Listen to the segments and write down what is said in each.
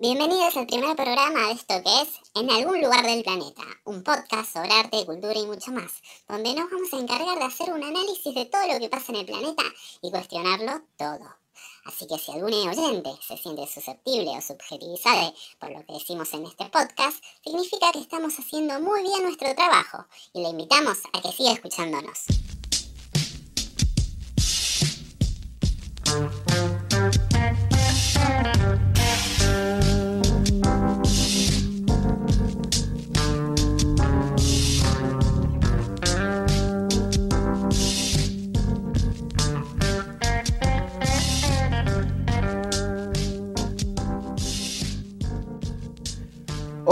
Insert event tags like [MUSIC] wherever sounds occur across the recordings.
Bienvenidos al primer programa de esto que es En algún lugar del planeta, un podcast sobre arte, cultura y mucho más, donde nos vamos a encargar de hacer un análisis de todo lo que pasa en el planeta y cuestionarlo todo. Así que si algún oyente se siente susceptible o subjetivizado por lo que decimos en este podcast, significa que estamos haciendo muy bien nuestro trabajo y le invitamos a que siga escuchándonos.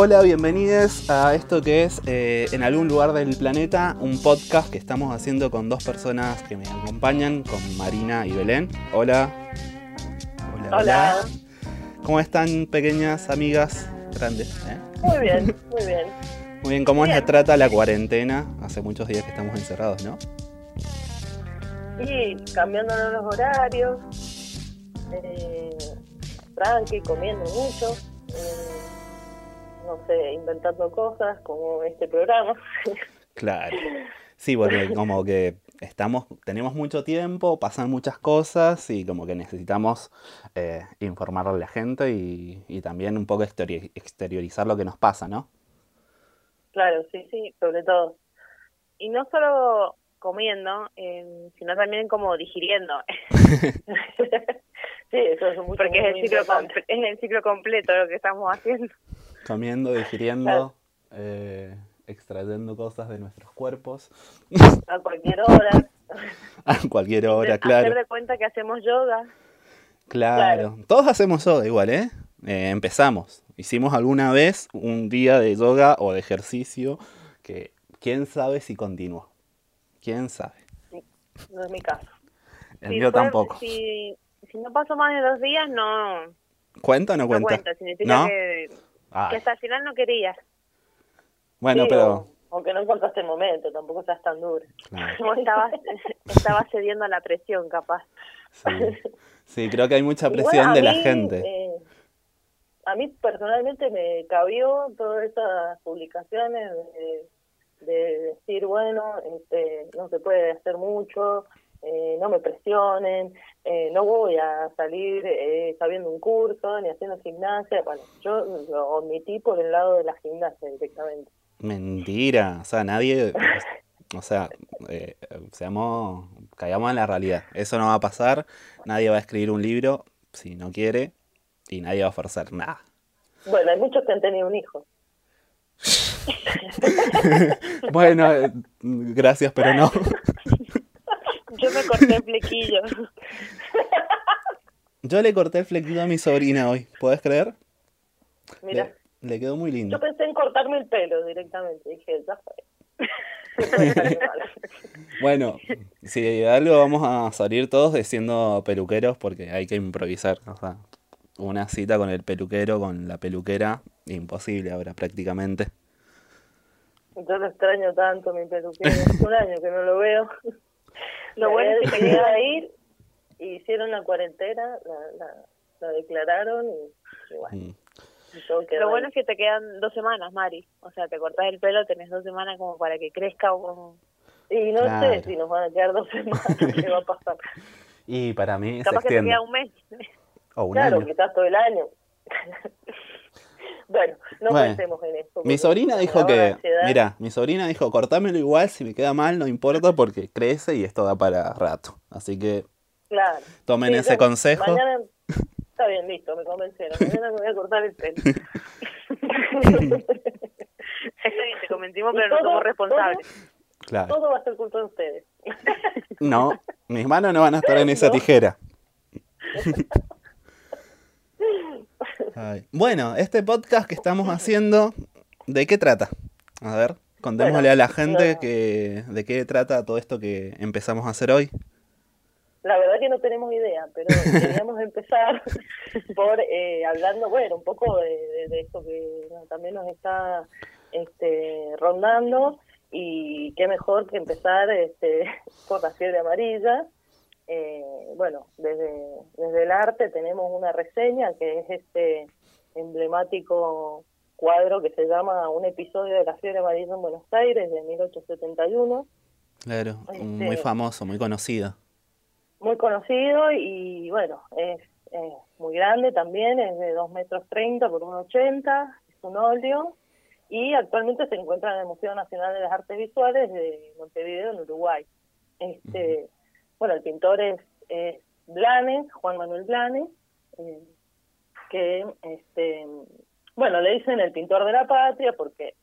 Hola, bienvenidos a esto que es eh, En algún lugar del planeta, un podcast que estamos haciendo con dos personas que me acompañan, con Marina y Belén. Hola. Hola. ¿Cómo están, pequeñas amigas grandes? eh? Muy bien, muy bien. [LAUGHS] Muy bien, ¿cómo Bien. trata la cuarentena? Hace muchos días que estamos encerrados, ¿no? Y cambiándonos los horarios, eh, tranqui, comiendo mucho, eh, no sé, inventando cosas como este programa. [LAUGHS] Claro. Sí, porque como que estamos, tenemos mucho tiempo, pasan muchas cosas y como que necesitamos eh, informarle a la gente y, y también un poco exterior- exteriorizar lo que nos pasa, ¿no? claro, sí, sí, sobre todo. Y no solo comiendo, eh, sino también como digiriendo. [LAUGHS] [LAUGHS] sí, eso es mucho, porque es muy el ciclo es el ciclo completo lo que estamos haciendo. Comiendo, digiriendo, eh, extrayendo cosas de nuestros cuerpos A cualquier hora. [LAUGHS] a cualquier hora, Hacer claro. de cuenta que hacemos yoga. Claro. Todos hacemos yoga igual, ¿eh? Eh, Empezamos. Hicimos alguna vez un día de yoga o de ejercicio que quién sabe si continuó. ¿Quién sabe? No es mi caso. El Si mío fue- tampoco. Si, si no paso más de dos días, no, no ¿Cuenta o no cuenta? cuenta. Significa ¿No? que, Ay, que hasta el final no querías. bueno, Sí, pero... o- Aunque no encontraste el momento, tampoco seas tan duro. claro, [LAUGHS] estabas, estabas cediendo a la presión, capaz. sí. Sí, creo que hay mucha presión de la gente. eh, a mí personalmente me cabió todas esas publicaciones de, de decir, bueno, este, no se puede hacer mucho, eh, no me presionen, eh, no voy a salir eh, sabiendo un curso ni haciendo gimnasia. Bueno, yo lo omití por el lado de la gimnasia directamente. Mentira, o sea, nadie, o sea, eh, seamos, caigamos en la realidad. Eso no va a pasar, nadie va a escribir un libro si no quiere y nadie va a forzar nada. Bueno, hay muchos que han tenido un hijo. [LAUGHS] Bueno, gracias, pero no. [LAUGHS] Yo me corté el flequillo. [LAUGHS] Yo le corté el flequillo a mi sobrina hoy, ¿puedes creer? Mira, Le, le quedó muy lindo. yo pensé en cortarme el pelo directamente. Dije, ya fue. [LAUGHS] Bueno, si de algo vamos a salir todos de siendo peluqueros porque hay que improvisar. O sea, una cita con el peluquero, con la peluquera, imposible ahora prácticamente. Yo lo extraño tanto, mi peluquero. [LAUGHS] Un año que no lo veo. Lo bueno es que queda [LAUGHS] ir, y hicieron la cuarentena, la, la, la declararon y, y bueno, Mm. quedó Lo bueno ahí. es que te quedan dos semanas, Mari. O sea, te cortas el pelo, tenés dos semanas como para que crezca o Y no Claro. sé si nos van a quedar dos semanas, [LAUGHS] qué va a pasar. Y para mí se capaz que te extiende. queda un mes. O un claro, año. quizás todo el año. Bueno, no Bueno, pensemos en eso. Mi sobrina dijo que, mira, mi sobrina dijo, cortámelo igual, si me queda mal no importa porque crece y esto da para rato. Así que Claro. tomen Sí, ese consejo. Mañana, está bien, listo, me convencieron. [LAUGHS] Mañana me voy a cortar el pelo. [LAUGHS] Está bien, te convencimos, Y pero no todo- somos responsables. Claro. Todo va a ser culpa de ustedes. No, mis manos no van a estar en [LAUGHS] esa No. tijera. Ay. Bueno, este podcast que estamos haciendo, ¿de qué trata? A ver, contémosle Bueno, a la gente no. que de qué trata todo esto que empezamos a hacer hoy. La verdad que no tenemos idea, pero [LAUGHS] queríamos empezar por eh, hablando, bueno, un poco de, de- esto que también nos está este, rondando y qué mejor que empezar este, [LAUGHS] por la fiebre amarilla. Eh, bueno, desde, desde el arte tenemos una reseña que es este emblemático cuadro que se llama Un episodio de la fiebre amarilla en Buenos Aires de 1871. Claro, muy Este- famoso, muy conocido. Muy conocido y bueno, es, es muy grande también, es de 2 metros 30 por 1,80, es un óleo y actualmente se encuentra en el Museo Nacional de las Artes Visuales de Montevideo, en Uruguay. Este, bueno, el pintor es, es Blanes, Juan Manuel Blanes, eh, que, este, bueno, le dicen el pintor de la patria porque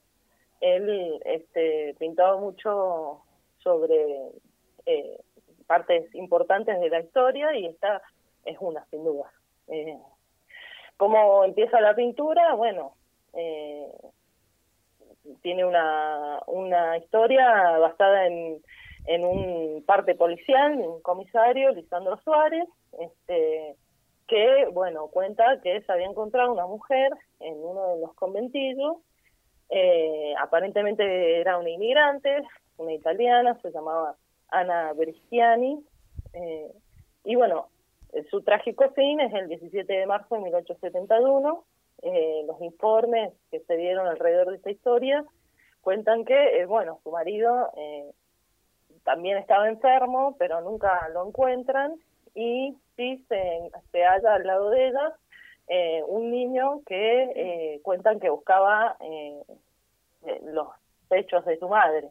él este, pintaba mucho sobre eh, partes importantes de la historia y esta es una, sin duda. Eh, ¿Cómo empieza la pintura? Bueno, eh, tiene una, una historia basada en, en un parte policial, un comisario, Lisandro Suárez, este, que, bueno, cuenta que se había encontrado una mujer en uno de los conventillos, eh, aparentemente era una inmigrante, una italiana, se llamaba Ana Bresciani, eh, y bueno, su trágico fin es el 17 de marzo de 1871. Eh, los informes que se dieron alrededor de esta historia cuentan que, eh, bueno, su marido eh, también estaba enfermo, pero nunca lo encuentran y sí se, se halla al lado de ella eh, un niño que eh, cuentan que buscaba eh, eh, los pechos de su madre.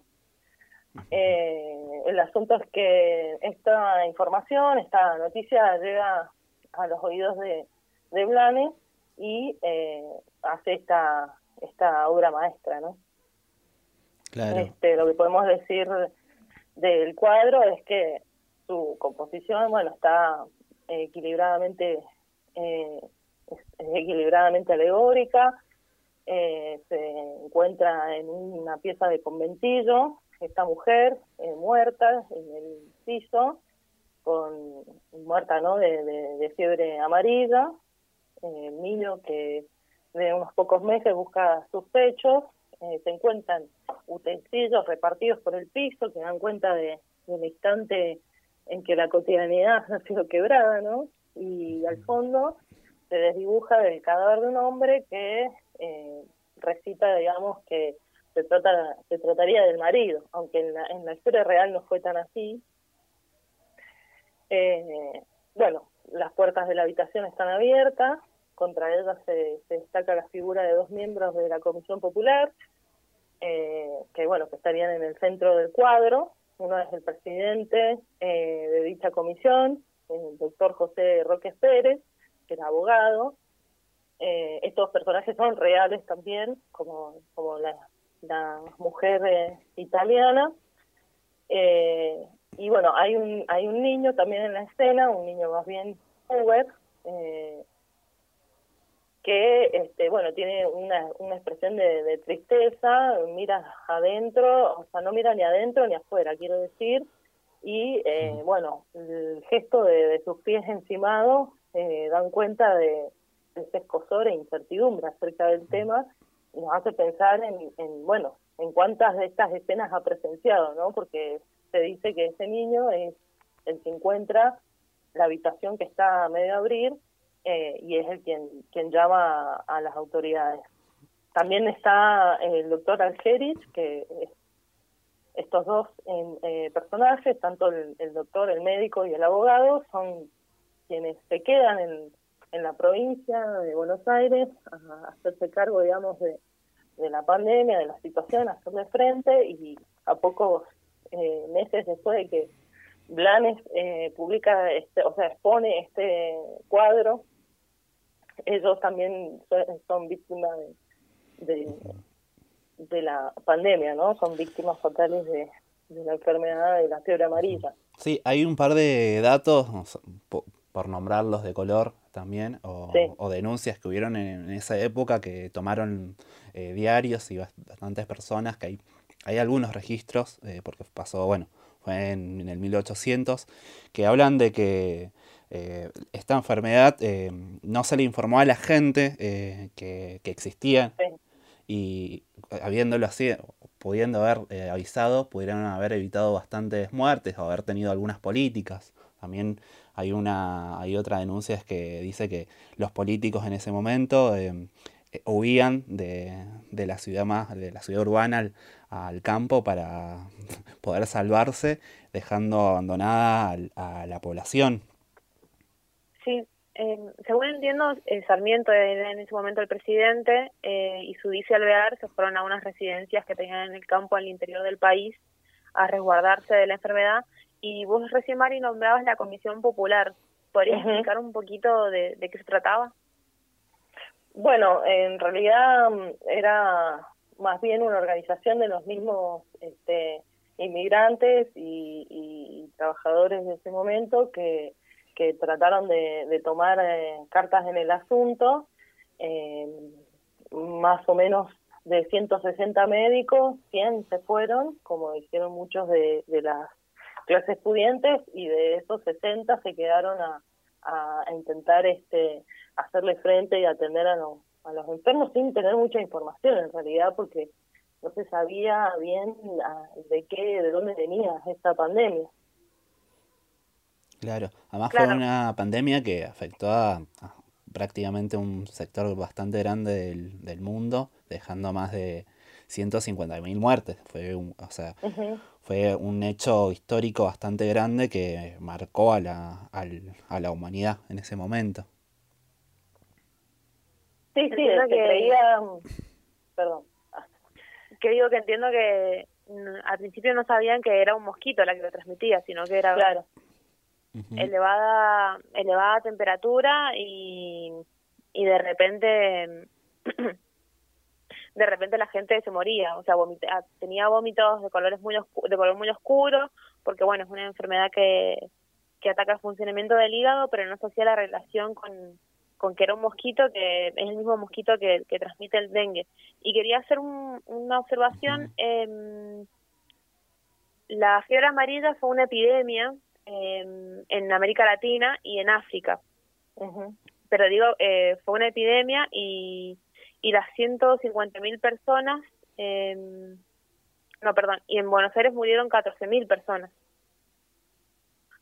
Eh, el asunto es que esta información, esta noticia llega a los oídos de, de Blanes y eh, hace esta, esta obra maestra, ¿no? Claro. Este, lo que podemos decir del cuadro es que su composición, bueno, está equilibradamente eh, equilibradamente alegórica, eh, se encuentra en una pieza de conventillo, esta mujer eh, muerta en el piso, con muerta no de, de- fiebre amarilla, eh, niño que de unos pocos meses busca sus pechos, eh, se encuentran utensilios repartidos por el piso que dan cuenta de, del instante en que la cotidianidad [LAUGHS] ha sido quebrada, ¿no? Y al fondo se desdibuja el cadáver de un hombre que eh, recita, digamos, que se trata se trataría del marido, aunque en la, en la historia real no fue tan así. Eh, bueno, las puertas de la habitación están abiertas, contra ellas se, destaca la figura de dos miembros de la Comisión Popular, eh, que bueno, que estarían en el centro del cuadro. Uno es el presidente eh, de dicha comisión, el doctor José Roques Pérez, que era abogado. Eh, estos personajes son reales también, como, como la, la mujer italiana. Y bueno, hay un, hay un niño también en la escena, un niño más bien Uber, eh, que este bueno tiene una, una expresión de, de tristeza, mira adentro, o sea, no mira ni adentro ni afuera, quiero decir, y eh, bueno, el gesto de, de sus pies encimados eh, dan cuenta de, de ese escosor e incertidumbre acerca del tema y nos hace pensar en, en, bueno, en cuántas de estas escenas ha presenciado, ¿no? Porque se dice que ese niño es el que encuentra la habitación que está a medio abrir eh, y es el quien, quien llama a, las autoridades. También está el doctor Algeris, que es- estos dos eh, personajes, tanto el, el doctor, el médico y el abogado, son quienes se quedan en, en la provincia de Buenos Aires a, a hacerse cargo, digamos, de, de la pandemia, de la situación, a hacerle frente y a pocos eh, meses después de que Blanes eh, publica, este, o sea, expone este cuadro, ellos también son, víctimas de, de, de la pandemia, ¿no? Son víctimas fatales de, de la enfermedad de la fiebre amarilla. Sí, hay un par de datos, por nombrarlos de color también, o, Sí. o denuncias que hubieron en, en esa época que tomaron eh, diarios y bast- bastantes personas, que hay, hay algunos registros, eh, porque pasó, bueno, fue en, en el 1800, que hablan de que eh, esta enfermedad eh, no se le informó a la gente eh, que, que existía Sí. y habiéndolo así, pudiendo haber avisado, pudieran haber evitado bastantes muertes o haber tenido algunas políticas. También hay una hay otra denuncia que dice que los políticos en ese momento huían de, de, la ciudad más de la ciudad urbana al, al, campo para [LAUGHS] poder salvarse dejando abandonada a, a la población sí eh, según entiendo, eh, Sarmiento era en ese momento el presidente eh, y su dice Alvear se fueron a unas residencias que tenían en el campo al interior del país a resguardarse de la enfermedad. Y vos recién, Mari, nombrabas la Comisión Popular. ¿Podrías explicar un poquito de, qué se trataba? Bueno, en realidad mm, era más bien una organización de los mismos este, inmigrantes y, y trabajadores de ese momento que que trataron de, tomar eh, cartas en el asunto, eh, más o menos de 160 médicos, 100 se fueron, como dijeron muchos de, las clases pudientes, y de esos 60 se quedaron a, intentar este hacerle frente y atender a los, a los enfermos sin tener mucha información en realidad, porque no se sabía bien ah, de qué, de dónde venía esta pandemia. Claro, además fue una pandemia que afectó a, prácticamente un sector bastante grande del, del mundo, dejando más de 150.000 muertes. Fue un, o sea, fue un hecho histórico bastante grande que marcó a la, a la humanidad en ese momento. Sí, sí, que creía... Perdón. Que digo que entiendo que al principio no sabían que era un mosquito la que lo transmitía, sino que era... Claro elevada elevada temperatura y, y de repente [CLEARS THROAT] de repente la gente se moría, o sea, ah, tenía vómitos de colores muy de color muy oscuro, porque bueno, es una enfermedad que, que ataca el funcionamiento del hígado, pero no se hacía la relación con, con que era un mosquito que es el mismo mosquito que, que transmite el dengue. Y quería hacer una observación, la fiebre amarilla fue una epidemia en América Latina y en África. Pero digo, eh, fue una epidemia y, y las 150.000 personas, no, perdón, y en Buenos Aires murieron 14.000 personas.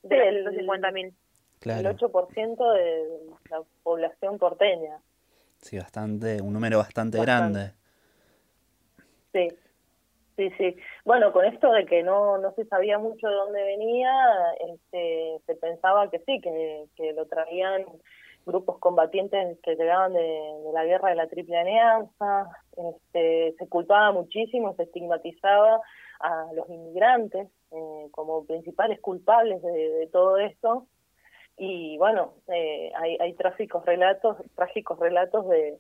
De las 150.000. Claro. El 8% de la población porteña. Sí, bastante, un número bastante. grande. Sí. Sí, sí. Bueno, con esto de que no, no se sabía mucho de dónde venía, este, se pensaba que sí, que, que lo traían grupos combatientes que llegaban de, la guerra de la Triple Alianza, este, se culpaba muchísimo, se estigmatizaba a los inmigrantes eh, como principales culpables de, todo esto. Y bueno, eh, hay, hay trágicos relatos, trágicos relatos de,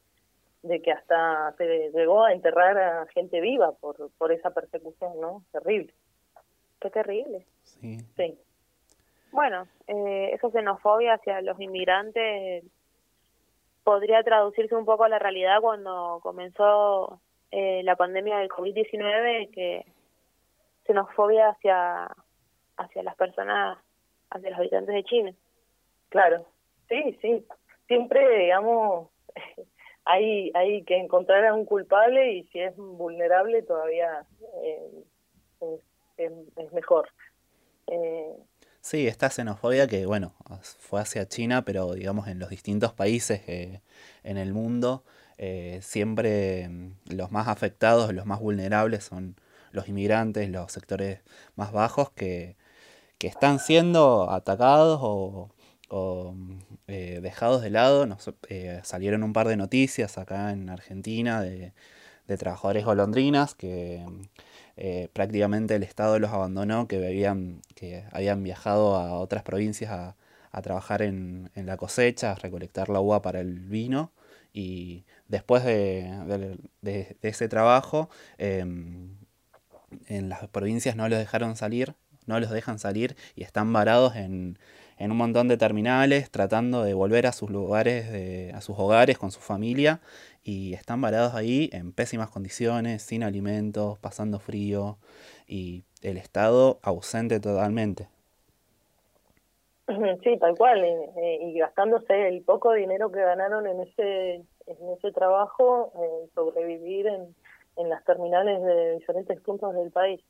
de que hasta se llegó a enterrar a gente viva por, por esa persecución, ¿no? Terrible. Qué terrible. Sí. sí. Bueno, eh, esa xenofobia hacia los inmigrantes podría traducirse un poco a la realidad cuando comenzó eh, la pandemia del COVID-19, que xenofobia hacia, hacia las personas, hacia los habitantes de China. Claro, sí, sí. Siempre, digamos, [LAUGHS] hay, hay que encontrar a un culpable y si es vulnerable todavía eh, es, mejor. Eh, sí, esta xenofobia que, bueno, fue hacia China, pero digamos en los distintos países eh, en el mundo, eh, siempre mm, los más afectados, los más vulnerables son los inmigrantes, los sectores más bajos que, que están siendo atacados o o eh, dejados de lado. Nos, eh, salieron un par de noticias acá en Argentina de, trabajadores golondrinas que eh, prácticamente el Estado los abandonó, que, habían, que habían viajado a otras provincias a, trabajar en, la cosecha, a recolectar la uva para el vino. Y después de, de ese trabajo, em, en las provincias no los dejaron salir, no los dejan salir y están varados en, en un montón de terminales tratando de volver a sus lugares, a sus hogares con su familia y están varados ahí en pésimas condiciones, sin alimentos, pasando frío y el Estado ausente totalmente. Sí, tal cual, y, gastándose el poco dinero que ganaron en ese, en ese trabajo, en sobrevivir en, en las terminales de diferentes puntos del país.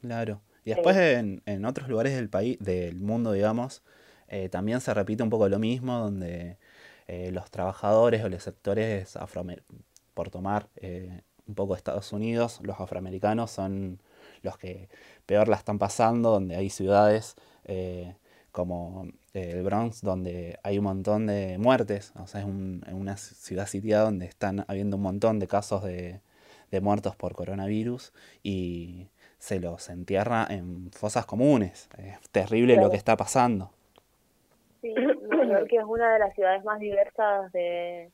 Claro. Y después en, en, otros lugares del país, del mundo, digamos, eh, también se repite un poco lo mismo, donde eh, los trabajadores o los sectores afroamericanos, por tomar eh, un poco Estados Unidos, los afroamericanos son los que peor la están pasando, donde hay ciudades como el Bronx, donde hay un montón de muertes, o sea, es una ciudad sitiada donde están habiendo un montón de casos de, de muertos por coronavirus y se los entierra en fosas comunes. Es terrible lo que está pasando. Sí, Nueva York es una de las ciudades más diversas de,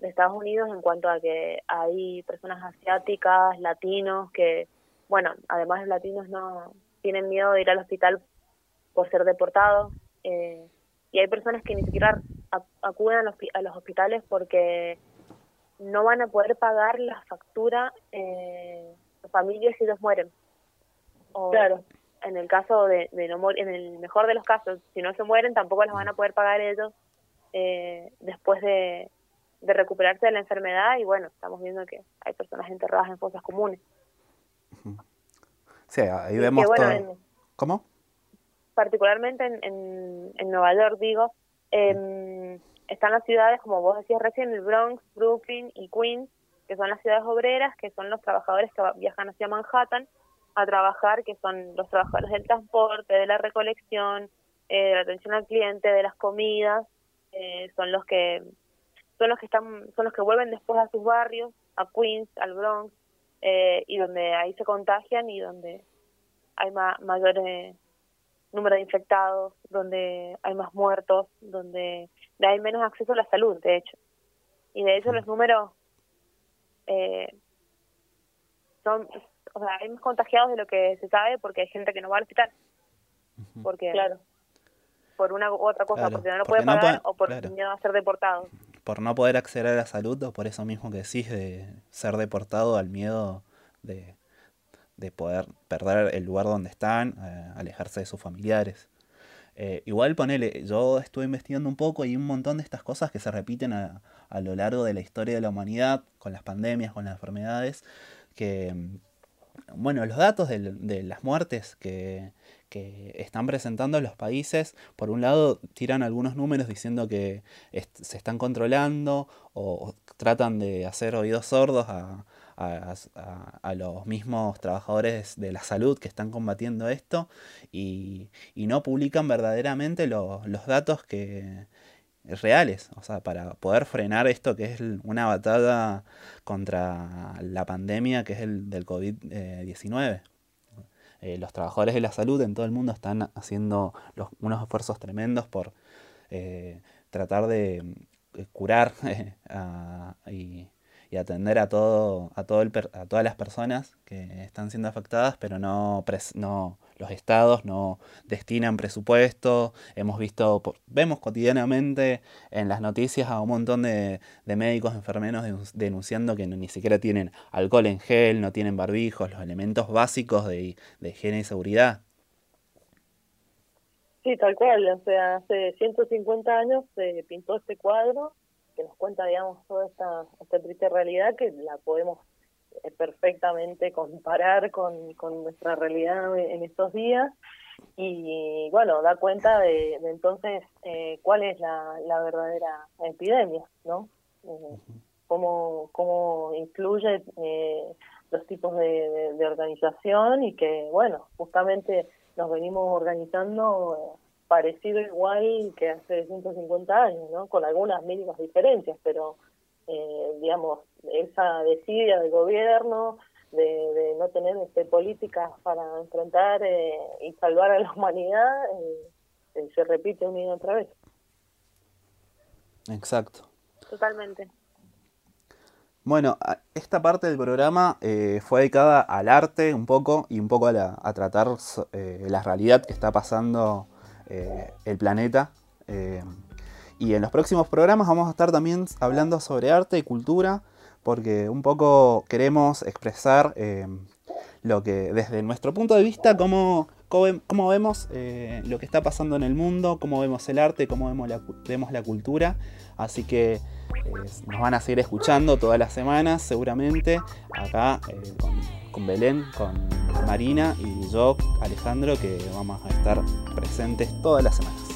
Estados Unidos en cuanto a que hay personas asiáticas, latinos, que, bueno, además los latinos no tienen miedo de ir al hospital por ser deportados. Eh, y hay personas que ni siquiera acuden a los, a los hospitales porque no van a poder pagar la factura eh, familias si ellos mueren. O claro. En el caso de, no morir, en el mejor de los casos, si no se mueren, tampoco los van a poder pagar ellos eh, después de, recuperarse de la enfermedad. Y bueno, estamos viendo que hay personas enterradas en fosas comunes. Sí, ahí vemos todo. ¿Cómo? Particularmente en, en, Nueva York, digo, eh, están las ciudades, como vos decías recién, el Bronx, Brooklyn y Queens, que son las ciudades obreras, que son los trabajadores que viajan hacia Manhattan a trabajar, que son los trabajadores del transporte, de la recolección, eh, de la atención al cliente, de las comidas, eh, son los que son los que están son los que vuelven después a sus barrios, a Queens, al Bronx, eh, y donde ahí se contagian y donde hay ma mayor número de infectados, donde hay más muertos, donde hay menos acceso a la salud, de hecho. Y de hecho los números eh, son, o sea, hay más contagiados de lo que se sabe porque hay gente que no va al hospital. Porque, claro, por una u otra cosa, porque no lo puede pagar o por miedo a ser deportado. Por no poder acceder a la salud o por eso mismo que decís de ser deportado al miedo de, de poder perder el lugar donde están, eh, alejarse de sus familiares. Eh, igual ponele, yo estuve investigando un poco y un montón de estas cosas que se repiten a, a, lo largo de la historia de la humanidad, con las pandemias, con las enfermedades, que, bueno, los datos de, de las muertes que, que, están presentando los países, por un lado tiran algunos números diciendo que se están controlando o tratan de hacer oídos sordos a, a, los mismos trabajadores de la salud que están combatiendo esto y, no publican verdaderamente los datos que, reales, o sea, para poder frenar esto que es una batalla contra la pandemia que es el del COVID-19. Eh, los trabajadores de la salud en todo el mundo están haciendo unos esfuerzos tremendos por eh, tratar de eh, curar [LAUGHS] y atender a todo, a a todas las personas que están siendo afectadas, pero no, no los estados no destinan presupuesto. Hemos visto, vemos cotidianamente en las noticias a un montón de, médicos, enfermeros denunciando que ni siquiera tienen alcohol en gel, no tienen barbijos, los elementos básicos de, higiene y seguridad. Sí, tal cual. O sea, hace 150 años se pintó este cuadro que nos cuenta, digamos, toda esta, triste realidad que la podemos perfectamente comparar con, con nuestra realidad en estos días y bueno, da cuenta de, entonces eh, cuál es la, la, verdadera epidemia, ¿no? Eh, cómo, cómo influye eh, los tipos de, de, organización y que, bueno, justamente nos venimos organizando parecido igual que hace 150 años, ¿no? Con algunas mínimas diferencias, pero, eh, digamos, esa desidia del gobierno de, no tener este, políticas para enfrentar eh, y salvar a la [LAUGHS] humanidad eh, se repite una y otra vez. Exacto. Totalmente. Bueno, esta parte del programa fue dedicada al arte un poco y un poco a, la, a tratar la realidad que está pasando eh, el planeta. Eh, y en los próximos programas vamos a estar también hablando sobre arte y cultura, porque un poco queremos expresar eh, lo que desde nuestro punto de vista, cómo, cómo, vemos lo que está pasando en el mundo, cómo vemos el arte, cómo vemos la, vemos la cultura. Así que nos van a seguir escuchando todas las semanas, seguramente, acá con con Belén, con Marina y yo, Alejandro, que vamos a estar presentes todas las semanas.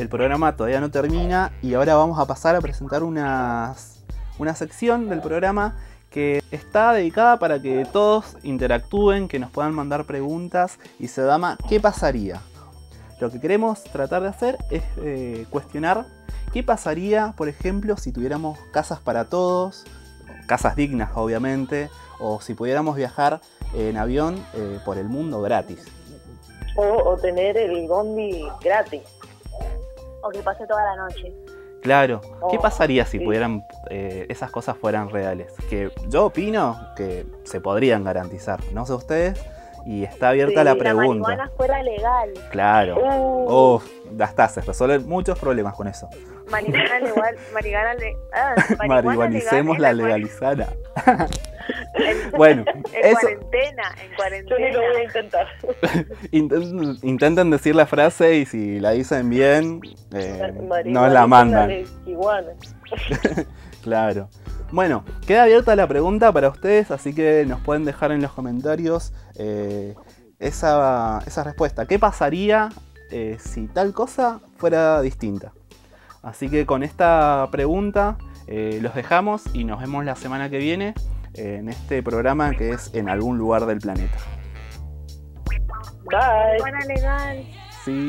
El programa todavía no termina y ahora vamos a pasar a presentar unas, una sección del programa que está dedicada para que todos interactúen, que nos puedan mandar preguntas y se llama ¿Qué pasaría? Lo que queremos tratar de hacer es eh, cuestionar qué pasaría, por ejemplo, si tuviéramos casas para todos, casas dignas obviamente, o si pudiéramos viajar en avión eh, por el mundo gratis. O, tener el bondi gratis. O que pase toda la noche. Claro, ¿qué Oh, pasaría si sí. pudieran eh, esas cosas fueran reales? Que yo opino que se podrían garantizar, no sé ustedes, y está abierta Sí, la la pregunta. fuera legal. Claro. Uh, Uf, ya está, se resuelven muchos problemas con eso. Marihuana legal. [LAUGHS] Marihuana le, ah, Marihuanicemos la legal legalizada. [LAUGHS] Bueno, En eso, cuarentena, en yo cuarentena. lo voy a intentar. [LAUGHS] intenten, intenten decir la frase y si la dicen bien, eh, nos la mandan. Claro. Bueno, queda abierta la pregunta para ustedes, así que nos pueden dejar en los comentarios eh, esa, esa respuesta. ¿Qué pasaría eh, si tal cosa fuera distinta? Así que con esta pregunta eh, los dejamos y nos vemos la semana que viene en este programa que es En algún lugar del planeta. Bye. Marihuana legal. Sí.